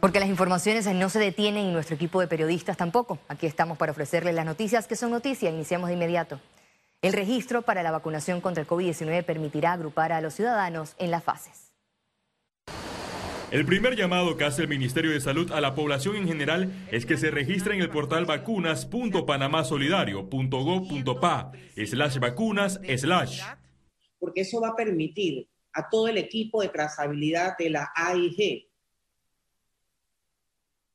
Porque las informaciones no se detienen y nuestro equipo de periodistas tampoco. Aquí estamos para ofrecerles las noticias que son noticias. Iniciamos de inmediato. El registro para la vacunación contra el COVID-19 permitirá agrupar a los ciudadanos en las fases. El primer llamado que hace el Ministerio de Salud a la población en general es que se registre en el portal vacunas.panamasolidario.gov.pa slash vacunas slash. Porque eso va a permitir a todo el equipo de trazabilidad de la AIG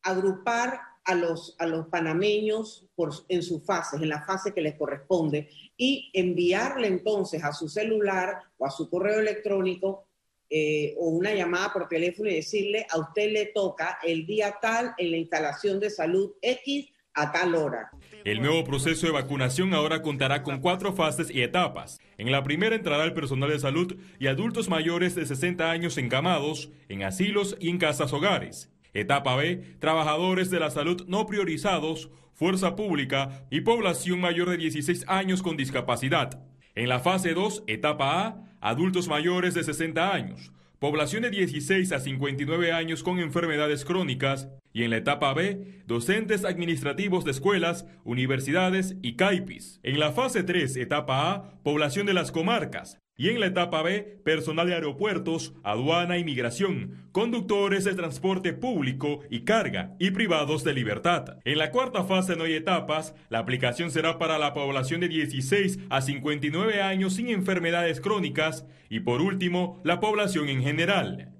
agrupar a los, a los panameños en sus fases, en la fase que les corresponde, y enviarle entonces a su celular o a su correo electrónico eh, o una llamada por teléfono y decirle, a usted le toca el día tal en la instalación de salud X a tal hora. El nuevo proceso de vacunación ahora contará con cuatro fases y etapas. En la primera entrará el personal de salud y adultos mayores de 60 años encamados, en asilos y en casas hogares. Etapa B, trabajadores de la salud no priorizados, fuerza pública y población mayor de 16 años con discapacidad. En la fase 2, etapa A, adultos mayores de 60 años, población de 16 a 59 años con enfermedades crónicas. Y en la etapa B, docentes administrativos de escuelas, universidades y CAIPIS. En la fase 3, etapa A, población de las comarcas, y en la etapa B, personal de aeropuertos, aduana y migración, conductores de transporte público y carga y privados de libertad. En la cuarta fase no hay etapas, la aplicación será para la población de 16 a 59 años sin enfermedades crónicas y por último, la población en general.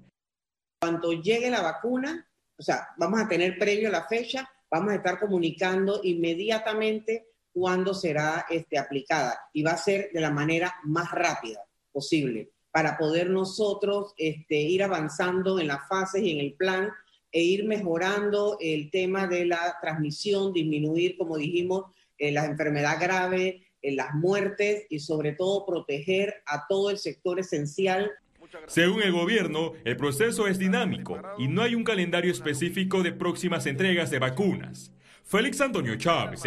Cuando llegue la vacuna, o sea, vamos a tener previo la fecha, vamos a estar comunicando inmediatamente cuándo será este, aplicada. Y va a ser de la manera más rápida posible para poder nosotros este, ir avanzando en las fases y en el plan e ir mejorando el tema de la transmisión, disminuir, como dijimos, eh, las enfermedades graves, eh, las muertes y sobre todo proteger a todo el sector esencial. Según el gobierno, el proceso es dinámico y no hay un calendario específico de próximas entregas de vacunas. Félix Antonio Chávez,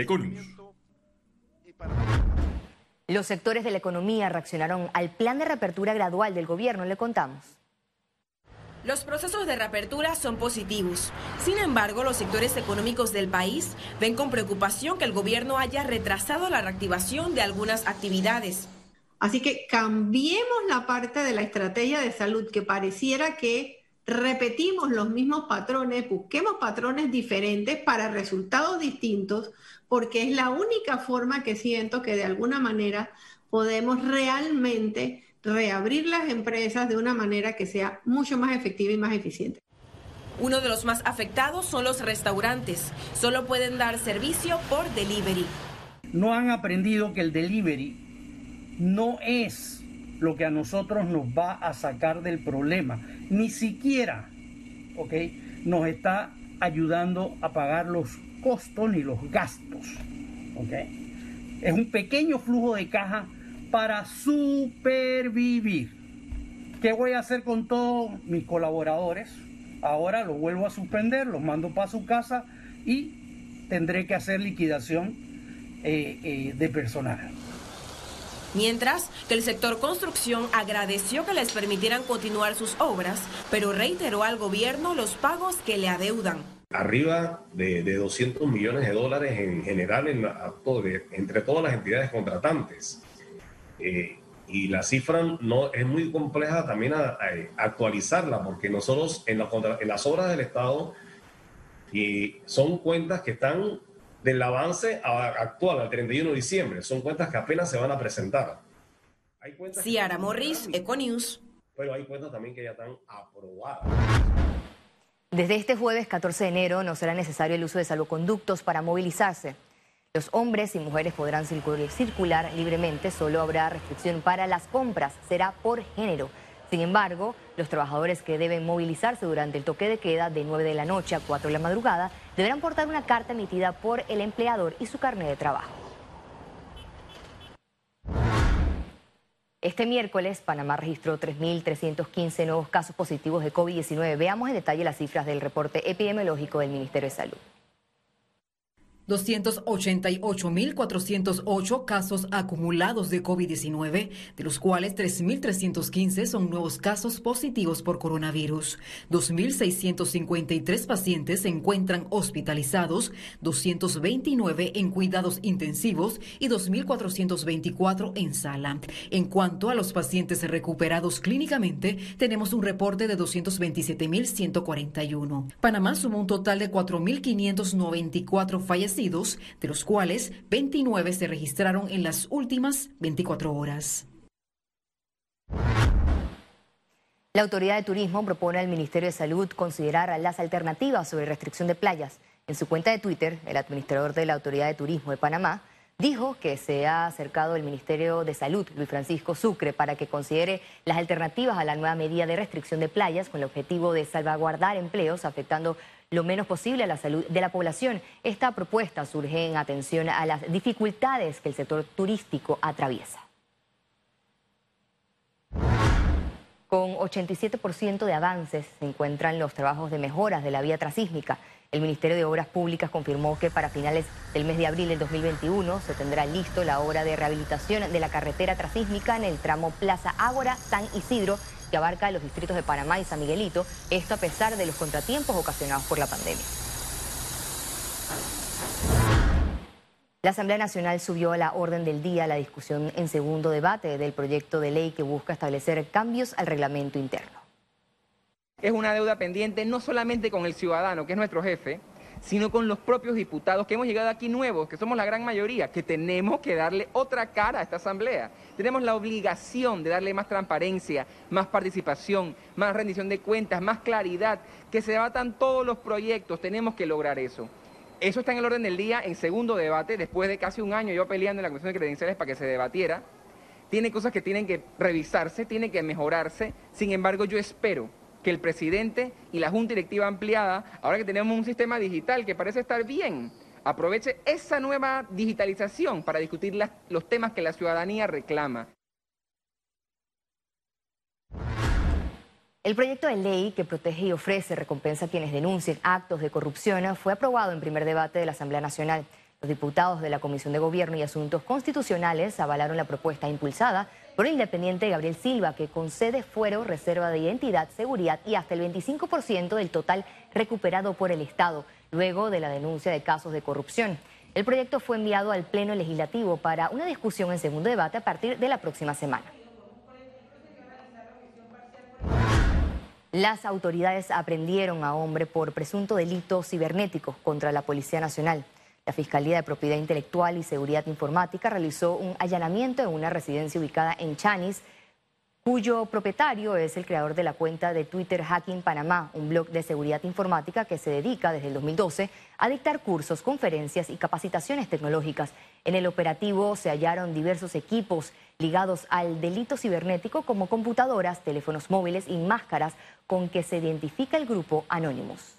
Los sectores de la economía reaccionaron al plan de reapertura gradual del gobierno, le contamos. Los procesos de reapertura son positivos. Sin embargo, los sectores económicos del país ven con preocupación que el gobierno haya retrasado la reactivación de algunas actividades. Así que cambiemos la parte de la estrategia de salud que pareciera que repetimos los mismos patrones, busquemos patrones diferentes para resultados distintos, porque es la única forma que siento que de alguna manera podemos realmente reabrir las empresas de una manera que sea mucho más efectiva y más eficiente. Uno de los más afectados son los restaurantes. Solo pueden dar servicio por delivery. No han aprendido que el delivery no es lo que a nosotros nos va a sacar del problema. Ni siquiera, ¿ok? Nos está ayudando a pagar los costos ni los gastos. ¿ok? Es un pequeño flujo de caja para supervivir. ¿Qué voy a hacer con todos mis colaboradores? Ahora los vuelvo a suspender, los mando para su casa y tendré que hacer liquidación eh, eh, de personal. Mientras que el sector construcción agradeció que les permitieran continuar sus obras, pero reiteró al gobierno los pagos que le adeudan arriba de, 200 millones de dólares en general en entre todas las entidades contratantes. Eh, y la cifra no es muy compleja también a, actualizarla, porque nosotros en, en, las obras del Estado y son cuentas que están del avance actual al 31 de diciembre, son cuentas que apenas se van a presentar. Hay Ciara Morris, Econews. Pero hay cuentas también que ya están aprobadas. Desde este jueves 14 de enero no será necesario el uso de salvoconductos para movilizarse. Los hombres y mujeres podrán circular libremente, solo habrá restricción para las compras, será por género. Sin embargo, los trabajadores que deben movilizarse durante el toque de queda de 9 de la noche a 4 de la madrugada deberán portar una carta emitida por el empleador y su carnet de trabajo. Este miércoles, Panamá registró 3.315 nuevos casos positivos de COVID-19. Veamos en detalle las cifras del reporte epidemiológico del Ministerio de Salud. 288.408 casos acumulados de COVID-19, de los cuales 3.315 son nuevos casos positivos por coronavirus. 2.653 pacientes se encuentran hospitalizados, 229 en cuidados intensivos y 2.424 en sala. En cuanto a los pacientes recuperados clínicamente, tenemos un reporte de 227.141. Panamá sumó un total de 4.594 fallecidos de los cuales 29 se registraron en las últimas 24 horas. La Autoridad de Turismo propone al Ministerio de Salud considerar las alternativas sobre restricción de playas. En su cuenta de Twitter, el administrador de la Autoridad de Turismo de Panamá dijo que se ha acercado el Ministerio de Salud, Luis Francisco Sucre, para que considere las alternativas a la nueva medida de restricción de playas con el objetivo de salvaguardar empleos afectando lo menos posible a la salud de la población. Esta propuesta surge en atención a las dificultades que el sector turístico atraviesa. Con 87% de avances se encuentran los trabajos de mejoras de la vía trasísmica. El Ministerio de Obras Públicas confirmó que para finales del mes de abril del 2021 se tendrá listo la obra de rehabilitación de la carretera trasísmica en el tramo Plaza Ágora San Isidro que abarca los distritos de Panamá y San Miguelito, esto a pesar de los contratiempos ocasionados por la pandemia. La Asamblea Nacional subió a la orden del día la discusión en segundo debate del proyecto de ley que busca establecer cambios al reglamento interno. Es una deuda pendiente no solamente con el ciudadano, que es nuestro jefe, sino con los propios diputados que hemos llegado aquí nuevos, que somos la gran mayoría, que tenemos que darle otra cara a esta asamblea. Tenemos la obligación de darle más transparencia, más participación, más rendición de cuentas, más claridad, que se debatan todos los proyectos, tenemos que lograr eso. Eso está en el orden del día en segundo debate, después de casi un año yo peleando en la Comisión de Credenciales para que se debatiera. Tiene cosas que tienen que revisarse, tiene que mejorarse. Sin embargo, yo espero que el presidente y la Junta Directiva ampliada, ahora que tenemos un sistema digital que parece estar bien, aproveche esa nueva digitalización para discutir los temas que la ciudadanía reclama. El proyecto de ley que protege y ofrece recompensa a quienes denuncien actos de corrupción fue aprobado en primer debate de la Asamblea Nacional. Los diputados de la Comisión de Gobierno y Asuntos Constitucionales avalaron la propuesta impulsada por el independiente Gabriel Silva, que concede fuero, reserva de identidad, seguridad y hasta el 25% del total recuperado por el Estado, luego de la denuncia de casos de corrupción. El proyecto fue enviado al Pleno Legislativo para una discusión en segundo debate a partir de la próxima semana. Las autoridades aprendieron a hombre por presunto delito cibernético contra la Policía Nacional. La Fiscalía de Propiedad Intelectual y Seguridad Informática realizó un allanamiento en una residencia ubicada en Chanis, cuyo propietario es el creador de la cuenta de Twitter Hacking Panamá, un blog de seguridad informática que se dedica desde el 2012 a dictar cursos, conferencias y capacitaciones tecnológicas. En el operativo se hallaron diversos equipos ligados al delito cibernético como computadoras, teléfonos móviles y máscaras con que se identifica el grupo Anonymous.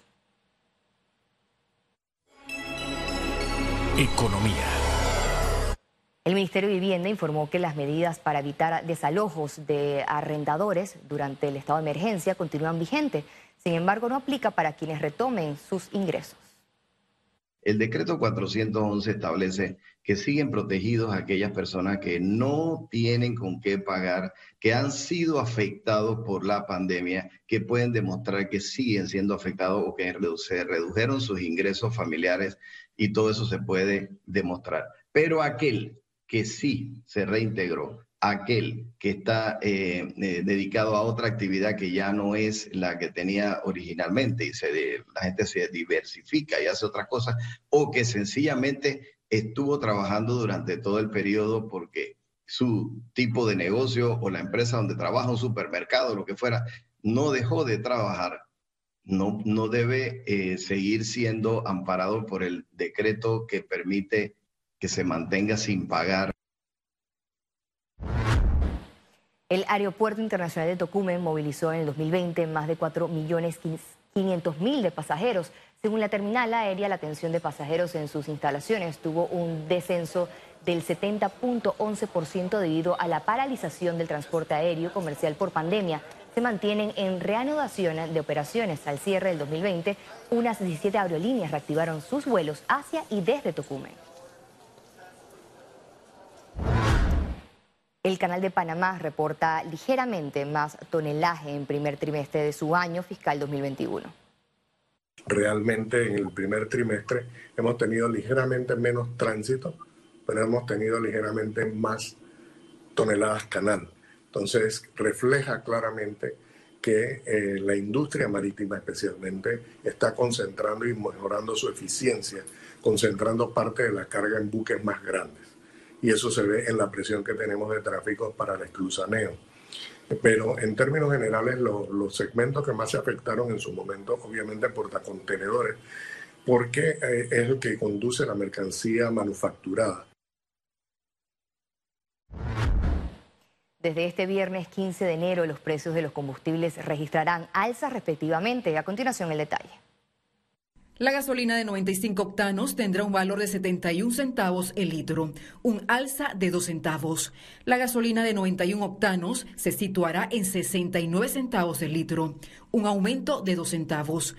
Economía. El Ministerio de Vivienda informó que las medidas para evitar desalojos de arrendadores durante el estado de emergencia continúan vigentes. Sin embargo, no aplica para quienes retomen sus ingresos. El decreto 411 establece que siguen protegidos aquellas personas que no tienen con qué pagar, que han sido afectados por la pandemia, que pueden demostrar que siguen siendo afectados o que se redujeron sus ingresos familiares y todo eso se puede demostrar. Pero aquel que sí se reintegró, aquel que está eh, eh, dedicado a otra actividad que ya no es la que tenía originalmente y la gente se diversifica y hace otras cosas, o que sencillamente estuvo trabajando durante todo el periodo porque su tipo de negocio o la empresa donde trabaja, un supermercado, lo que fuera, no dejó de trabajar no, no debe eh, seguir siendo amparado por el decreto que permite que se mantenga sin pagar. El Aeropuerto Internacional de Tocumen movilizó en el 2020 más de 4.500.000 millones de pasajeros. Según la terminal aérea, la atención de pasajeros en sus instalaciones tuvo un descenso del 70.11% debido a la paralización del transporte aéreo comercial por pandemia. Se mantienen en reanudación de operaciones. Al cierre del 2020, unas 17 aerolíneas reactivaron sus vuelos hacia y desde Tocumen. El Canal de Panamá reporta ligeramente más tonelaje en primer trimestre de su año fiscal 2021. Realmente en el primer trimestre hemos tenido ligeramente menos tránsito, pero hemos tenido ligeramente más toneladas canal. Entonces refleja claramente que eh, la industria marítima especialmente está concentrando y mejorando su eficiencia, concentrando parte de la carga en buques más grandes y eso se ve en la presión que tenemos de tráfico para el escluzaneo. Pero en términos generales, los segmentos que más se afectaron en su momento, obviamente portacontenedores, porque eh, es el que conduce la mercancía manufacturada. Desde este viernes 15 de enero, los precios de los combustibles registrarán alzas respectivamente. A continuación, el detalle. La gasolina de 95 octanos tendrá un valor de 71 centavos el litro, un alza de 2 centavos. La gasolina de 91 octanos se situará en 69 centavos el litro, un aumento de 2 centavos.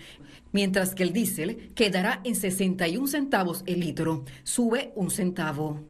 Mientras que el diésel quedará en 61 centavos el litro, sube un centavo.